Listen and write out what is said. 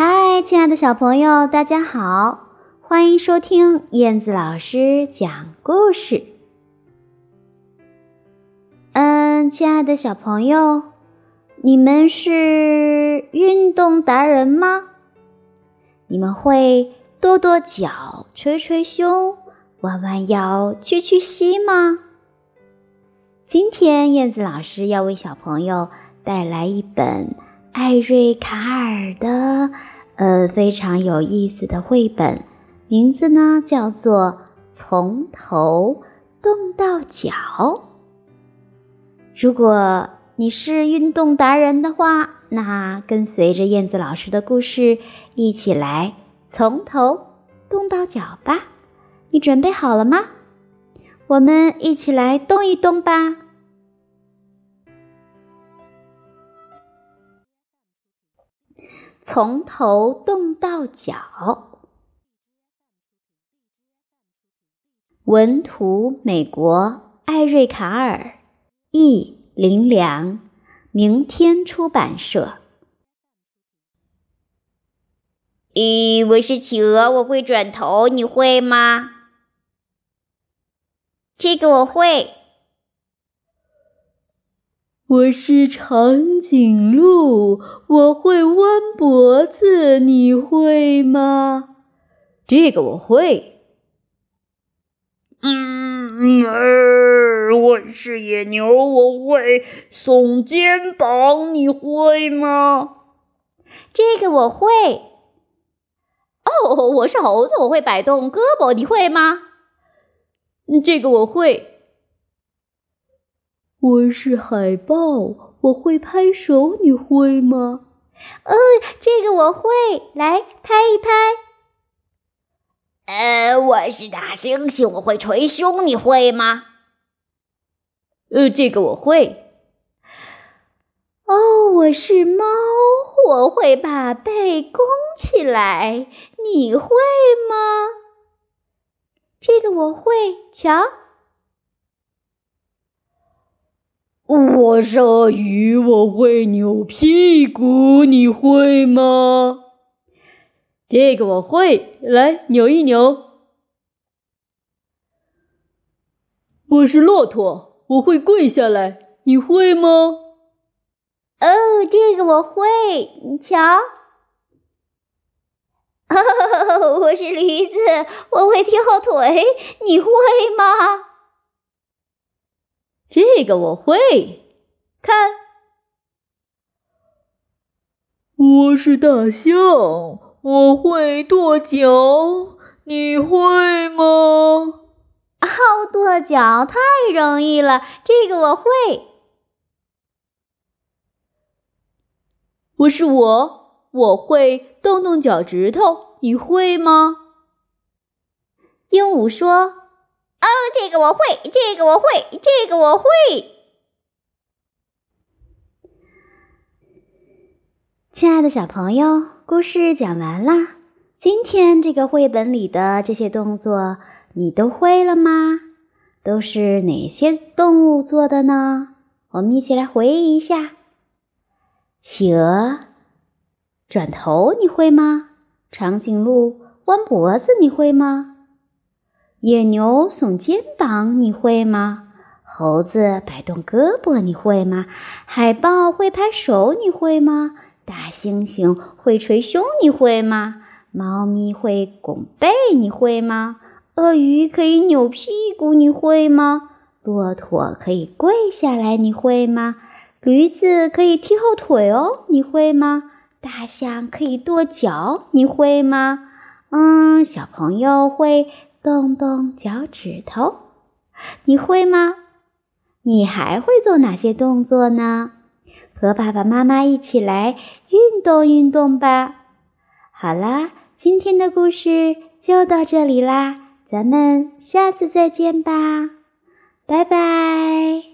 嗨，亲爱的小朋友，大家好，欢迎收听燕子老师讲故事。嗯，亲爱的小朋友，你们是运动达人吗？你们会跺跺脚、捶捶胸、弯弯腰、屈屈膝吗？今天燕子老师要为小朋友带来一本。艾瑞卡尔的，呃，非常有意思的绘本，名字呢叫做《从头动到脚》。如果你是运动达人的话，那跟随着燕子老师的故事，一起来从头动到脚吧。你准备好了吗？我们一起来动一动吧。从头动到脚。文图：美国艾瑞卡尔，译林良，明天出版社。咦，我是企鹅，我会转头，你会吗？这个我会。我是长颈鹿，我会弯脖子，你会吗？这个我会。嗯，我是野牛，我会耸肩膀，你会吗？这个我会。哦，我是猴子，我会摆动胳膊，你会吗？这个我会。我是海豹，我会拍手，你会吗？哦，这个我会，来拍一拍。呃，我是大猩猩，我会捶胸，你会吗？呃，这个我会。哦，我是猫，我会把背弓起来，你会吗？这个我会，瞧。我是鳄鱼，我会扭屁股，你会吗？这个我会，来扭一扭。我是骆驼，我会跪下来，你会吗？哦，这个我会，你瞧。我是驴子，我会跳腿，你会吗？这个我会，看，我是大象，我会跺脚，你会吗？哦，跺脚太容易了，这个我会。我是我，我会动动脚趾头，你会吗？鹦鹉说。哦，这个我会，这个我会，这个我会。亲爱的小朋友，故事讲完啦。今天这个绘本里的这些动作，你都会了吗？都是哪些动物做的呢？我们一起来回忆一下。企鹅转头，你会吗？长颈鹿弯脖子，你会吗？野牛耸肩膀，你会吗？猴子摆动胳膊，你会吗？海豹会拍手，你会吗？大猩猩会捶胸，你会吗？猫咪会拱背，你会吗？鳄鱼可以扭屁股，你会吗？骆驼可以跪下来，你会吗？驴子可以踢后腿哦，你会吗？大象可以跺脚，你会吗？嗯，小朋友会。动动脚趾头，你会吗？你还会做哪些动作呢？和爸爸妈妈一起来运动运动吧。好啦，今天的故事就到这里啦，咱们下次再见吧，拜拜。